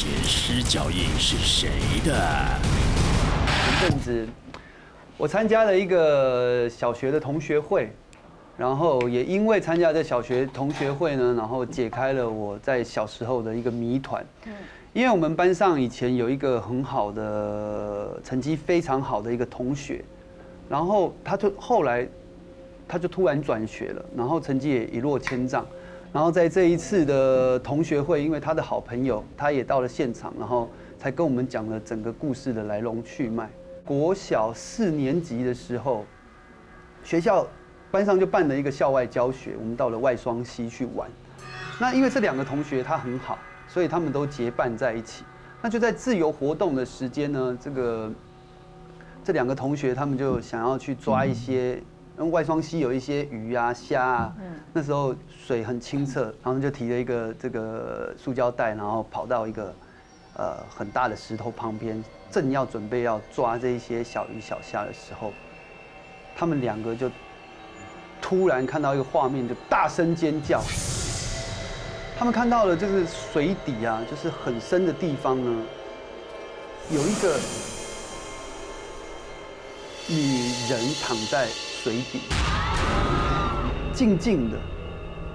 前施脚印是谁的？前阵子我参加了一个小学的同学会，然后也因为参加这小学同学会呢，然后解开了我在小时候的一个谜团。因为我们班上以前有一个很好的成绩非常好的一个同学，然后他就后来他就突然转学了，然后成绩也一落千丈。然后在这一次的同学会，因为他的好朋友他也到了现场，然后才跟我们讲了整个故事的来龙去脉。国小四年级的时候，学校班上就办了一个校外教学，我们到了外双溪去玩。那因为这两个同学他很好，所以他们都结伴在一起。那就在自由活动的时间呢，这个这两个同学他们就想要去抓一些。因为外双溪有一些鱼啊、虾啊，那时候水很清澈，然后就提了一个这个塑胶袋，然后跑到一个呃很大的石头旁边，正要准备要抓这一些小鱼小虾的时候，他们两个就突然看到一个画面，就大声尖叫。他们看到了就是水底啊，就是很深的地方呢，有一个女人躺在。水底，静静的，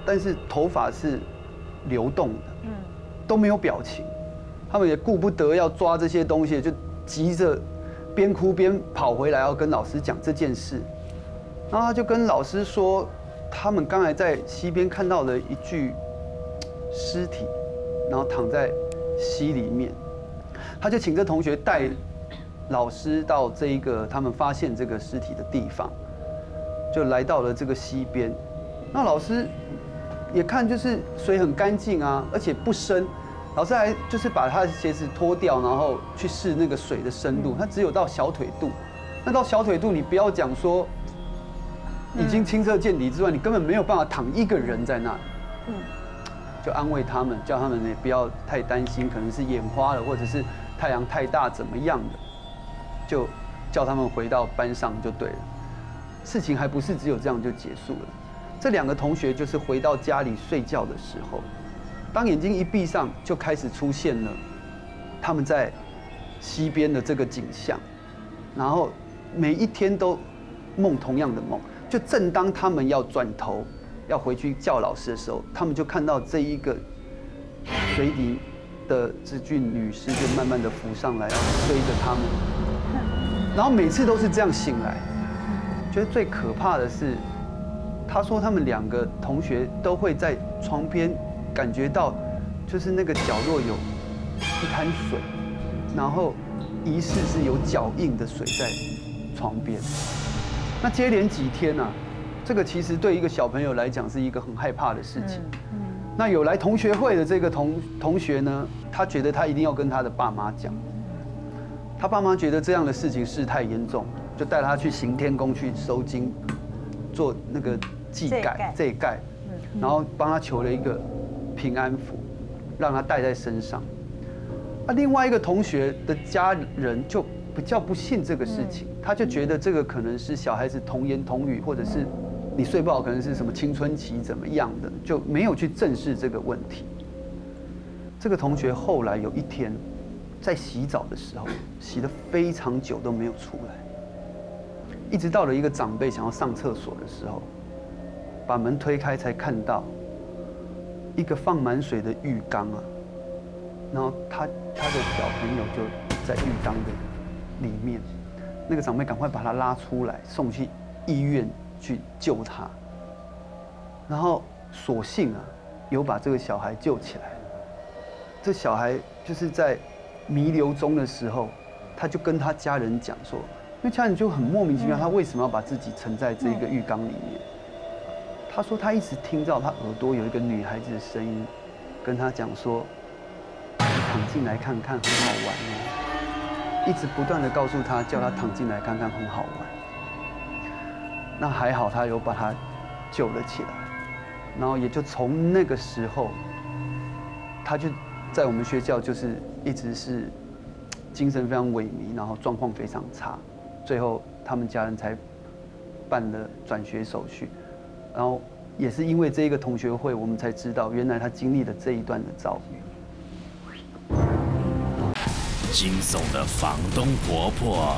但是头发是流动的，嗯，都没有表情。他们也顾不得要抓这些东西，就急着边哭边跑回来要跟老师讲这件事。然后他就跟老师说，他们刚才在溪边看到了一具尸体，然后躺在溪里面。他就请这同学带老师到这一个他们发现这个尸体的地方。就来到了这个溪边，那老师也看就是水很干净啊，而且不深。老师还就是把他的鞋子脱掉，然后去试那个水的深度，它只有到小腿肚。那到小腿肚，你不要讲说已经清澈见底之外，你根本没有办法躺一个人在那里。嗯，就安慰他们，叫他们也不要太担心，可能是眼花了，或者是太阳太大怎么样的，就叫他们回到班上就对了。事情还不是只有这样就结束了。这两个同学就是回到家里睡觉的时候，当眼睛一闭上，就开始出现了他们在溪边的这个景象，然后每一天都梦同样的梦。就正当他们要转头要回去叫老师的时候，他们就看到这一个水底的这具女尸就慢慢的浮上来，要追着他们。然后每次都是这样醒来。觉得最可怕的是，他说他们两个同学都会在床边感觉到，就是那个角落有一滩水，然后疑似是有脚印的水在床边。那接连几天呢，这个其实对一个小朋友来讲是一个很害怕的事情。那有来同学会的这个同同学呢，他觉得他一定要跟他的爸妈讲，他爸妈觉得这样的事情事态严重。就带他去行天宫去收经，做那个祭盖、这盖，然后帮他求了一个平安符，让他带在身上。啊，另外一个同学的家人就比较不信这个事情，他就觉得这个可能是小孩子童言童语，或者是你睡不好，可能是什么青春期怎么样的，就没有去正视这个问题。这个同学后来有一天在洗澡的时候，洗了非常久都没有出来。一直到了一个长辈想要上厕所的时候，把门推开才看到一个放满水的浴缸啊，然后他他的小朋友就在浴缸的里面，那个长辈赶快把他拉出来送去医院去救他，然后所幸啊有把这个小孩救起来，这小孩就是在弥留中的时候，他就跟他家人讲说。因为家人就很莫名其妙，他为什么要把自己沉在这个浴缸里面？他说他一直听到他耳朵有一个女孩子的声音，跟他讲说：“躺进来看看，很好玩哦。”一直不断的告诉他，叫他躺进来看看，很好玩。那还好，他有把他救了起来。然后也就从那个时候，他就在我们学校就是一直是精神非常萎靡，然后状况非常差。最后，他们家人才办了转学手续，然后也是因为这一个同学会，我们才知道原来他经历了这一段的遭遇。惊悚的房东婆婆。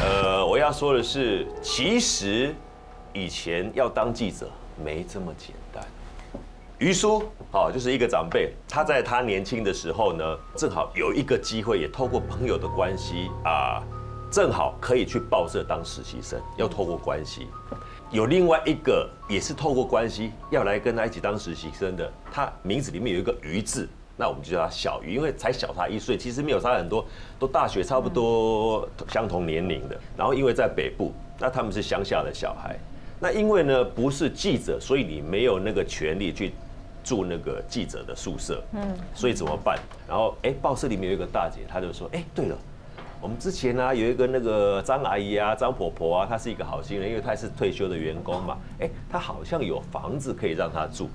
呃，我要说的是，其实以前要当记者没这么简单。于叔，好，就是一个长辈，他在他年轻的时候呢，正好有一个机会，也透过朋友的关系啊，正好可以去报社当实习生，要透过关系。有另外一个也是透过关系要来跟他一起当实习生的，他名字里面有一个鱼字。那我们就叫他小鱼，因为才小他一岁，其实没有差很多，都大学差不多相同年龄的。然后因为在北部，那他们是乡下的小孩，那因为呢不是记者，所以你没有那个权利去住那个记者的宿舍。嗯，所以怎么办？然后哎，报社里面有一个大姐，她就说：哎，对了，我们之前呢有一个那个张阿姨啊，张婆婆啊，她是一个好心人，因为她是退休的员工嘛，哎，她好像有房子可以让她住。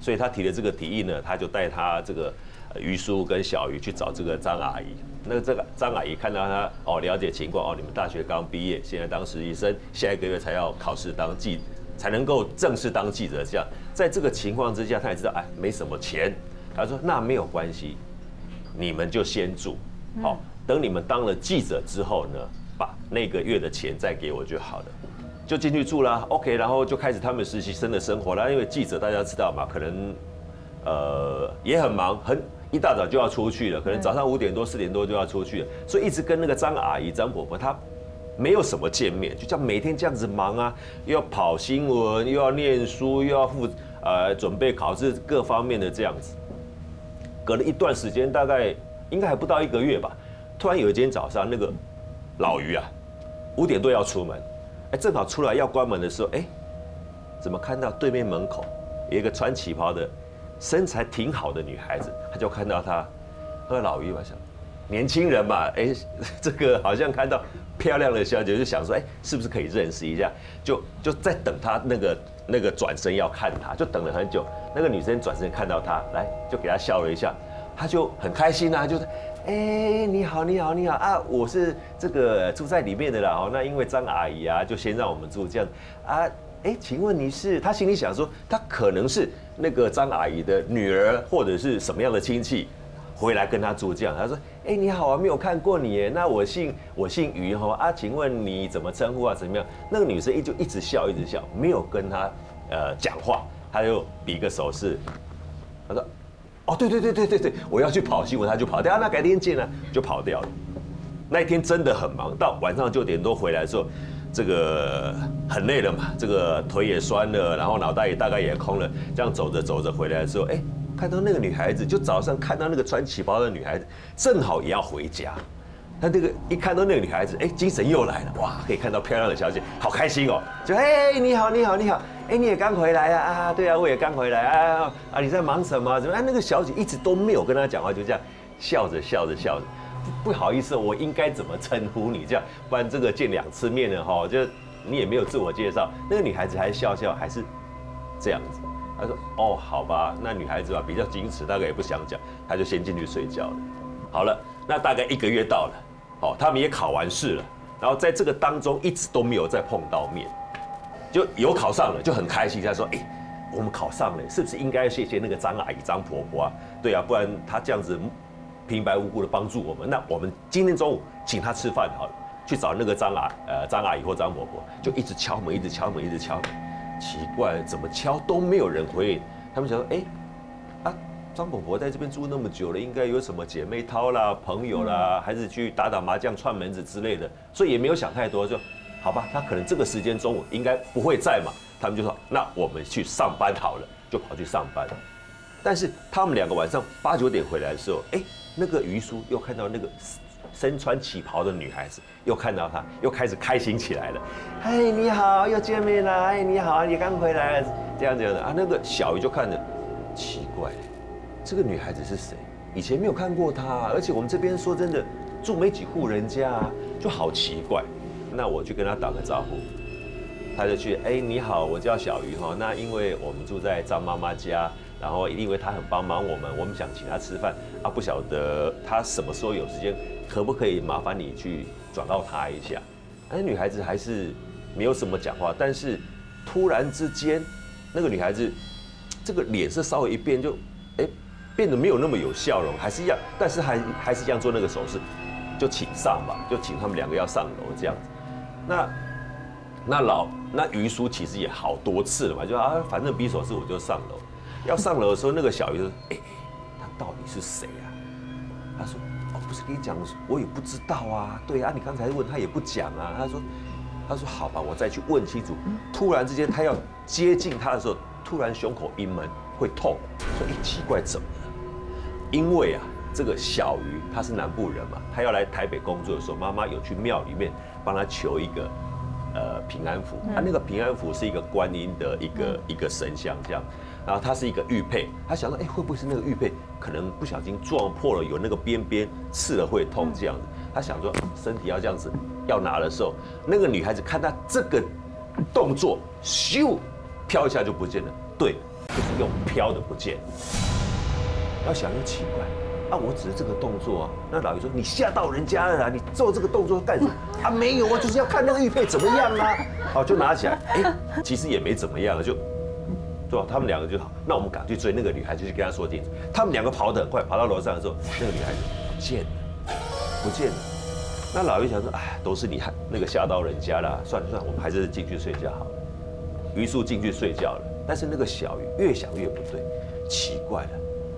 所以她提的这个提议呢，她就带她这个于叔跟小鱼去找这个张阿姨。那这个张阿姨看到她哦，了解情况哦，你们大学刚毕业，现在当实习生，下一个月才要考试当记，才能够正式当记者。这样，在这个情况之下，他也知道哎没什么钱。他说那没有关系，你们就先住，好，等你们当了记者之后呢，把那个月的钱再给我就好了。就进去住啦，OK，然后就开始他们实习生的生活啦。因为记者大家知道嘛，可能呃也很忙，很一大早就要出去了，可能早上五点多四点多就要出去了，所以一直跟那个张阿姨、张婆婆她没有什么见面，就叫每天这样子忙啊，又要跑新闻，又要念书，又要负呃准备考试各方面的这样子。隔了一段时间，大概应该还不到一个月吧，突然有一天早上，那个老于啊五点多要出门。哎，正好出来要关门的时候，哎，怎么看到对面门口有一个穿旗袍的、身材挺好的女孩子？他就看到她和老于嘛，想年轻人嘛，哎，这个好像看到漂亮的小姐，就想说，哎，是不是可以认识一下？就就在等他那个那个转身要看她，就等了很久。那个女生转身看到他，来就给他笑了一下，他就很开心啊，就是。哎，你好，你好，你好啊！我是这个住在里面的啦。哦，那因为张阿姨啊，就先让我们住这样啊。哎，请问你是？他心里想说，他可能是那个张阿姨的女儿，或者是什么样的亲戚，回来跟他住这样。他说：哎，你好啊，没有看过你耶。那我姓我姓于哈啊，请问你怎么称呼啊？怎么样？那个女生一就一直笑，一直笑，没有跟他呃讲话，他就比个手势，他说。哦，对对对对对对，我要去跑新闻，他就跑掉。那改天见了，就跑掉了。那一天真的很忙，到晚上九点多回来的时候，这个很累了嘛，这个腿也酸了，然后脑袋也大概也空了。这样走着走着回来的时候，哎，看到那个女孩子，就早上看到那个穿旗袍的女孩子，正好也要回家。他这个一看到那个女孩子，哎，精神又来了，哇，可以看到漂亮的小姐，好开心哦！就哎，你好，你好，你好，哎，你也刚回来啊？啊，对啊，我也刚回来啊啊！你在忙什么？怎么？哎，那个小姐一直都没有跟他讲话，就这样笑着笑着笑着，不好意思，我应该怎么？称呼你？这样，不然这个见两次面了哈，就你也没有自我介绍。那个女孩子还笑笑，还是这样子。她说：“哦，好吧，那女孩子吧比较矜持，大概也不想讲，她就先进去睡觉了。好了，那大概一个月到了。”哦，他们也考完试了，然后在这个当中一直都没有再碰到面，就有考上了就很开心。他说：“哎，我们考上了，是不是应该谢谢那个张阿姨、张婆婆啊？对啊，不然她这样子平白无故的帮助我们，那我们今天中午请她吃饭好了。去找那个张阿呃张阿姨或张婆婆，就一直敲门，一直敲门，一直敲门。奇怪，怎么敲都没有人回应。他们想说：哎。”张婆婆在这边住那么久了，应该有什么姐妹淘啦、朋友啦，还是去打打麻将、串门子之类的，所以也没有想太多，就好吧。他可能这个时间中午应该不会在嘛，他们就说那我们去上班好了，就跑去上班。但是他们两个晚上八九点回来的时候，哎，那个于叔又看到那个身穿旗袍的女孩子，又看到她，又开始开心起来了。嗨，你好，又见面了。哎，你好，你刚回来，这样这样的啊。那个小鱼就看着奇怪。这个女孩子是谁？以前没有看过她，而且我们这边说真的，住没几户人家，就好奇怪。那我去跟她打个招呼，她就去，哎，你好，我叫小鱼哈。那因为我们住在张妈妈家，然后因为她很帮忙我们，我们想请她吃饭啊，不晓得她什么时候有时间，可不可以麻烦你去转告她一下？哎女孩子还是没有什么讲话，但是突然之间，那个女孩子这个脸色稍微一变，就哎。变得没有那么有笑容，还是一样，但是还还是一样做那个手势，就请上吧，就请他们两个要上楼这样子。那那老那于叔其实也好多次了嘛，就啊反正比手势我就上楼。要上楼的时候，那个小鱼就说：“哎、他到底是谁啊？”他说：“哦，不是跟你讲，我也不知道啊。对啊，你刚才问他也不讲啊。”他说：“他说好吧，我再去问清楚。”突然之间，他要接近他的时候，突然胸口阴闷，会痛。说：“哎，奇怪，怎么了？”因为啊，这个小鱼他是南部人嘛，他要来台北工作的时候，妈妈有去庙里面帮他求一个呃平安符，他、那个平安符是一个观音的一个、一个神像这样，然后它是一个玉佩，他想到，哎、会不会是那个玉佩可能不小心撞破了，有那个边边刺了会痛这样子？他想说身体要这样子要拿的时候，那个女孩子看他这个动作，咻飘一下就不见了，对，就是用飘的不见。要想又奇怪，啊，我只是这个动作啊。那老爷说你吓到人家了啦，你做这个动作干什么？啊，没有啊，就是要看那个玉佩怎么样啊。好，就拿起来，哎，其实也没怎么样啊，就，对吧？他们两个就好，那我们赶去追那个女孩，就去跟她说清楚。他们两个跑得很快，跑到楼上的时候，那个女孩子不见了，不见了。那老爷想说，哎，都是你害那个吓到人家啦，算了算了，我们还是进去睡觉好了。于是进去睡觉了，但是那个小鱼越想越不对，奇怪了，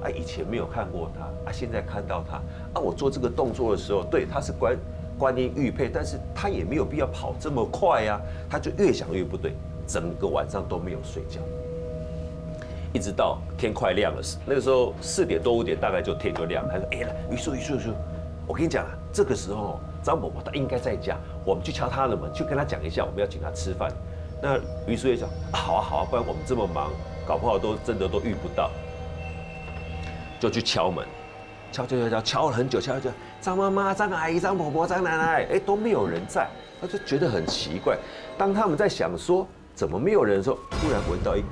啊，以前没有看过他，啊，现在看到他，啊，我做这个动作的时候，对，他是观观音玉佩，但是他也没有必要跑这么快呀、他就越想越不对，整个晚上都没有睡觉，一直到天快亮了，那个时候四点多五点大概就天就亮了，他说，哎，来，于叔于叔于叔，我跟你讲啊，这个时候张伯伯他应该在家，我们去敲他的门，去跟他讲一下，我们要请他吃饭。那于叔也讲，好啊好啊，不然我们这么忙，搞不好都真的都遇不到，就去敲门，敲敲敲敲，敲了很久，敲了很久，张妈妈、张阿姨、张婆婆、张奶奶，哎都没有人在，他就觉得很奇怪。当他们在想说怎么没有人的时候，突然闻到一股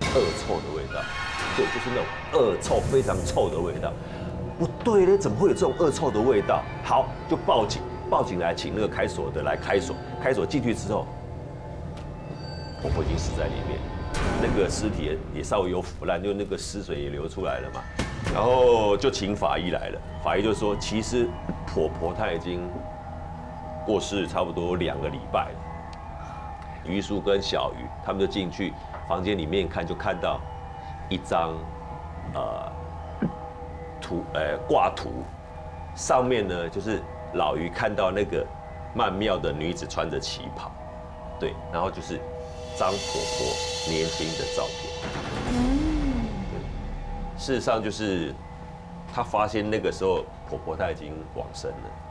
恶臭的味道，对，就是那种恶臭，非常臭的味道。不对嘞，怎么会有这种恶臭的味道？好，就报警，报警来请那个开锁的来开锁，开锁进去之后，婆婆已经死在里面，那个尸体也也稍微有腐烂，就那个尸水也流出来了嘛。然后就请法医来了，法医就说，其实婆婆她已经过世差不多两个礼拜了。于叔跟小鱼他们就进去房间里面看，就看到一张呃图呃挂图，上面呢就是老于看到那个曼妙的女子穿着旗袍，对，然后就是张婆婆年轻的照片。嗯，事实上就是她发现那个时候婆婆她已经往生了。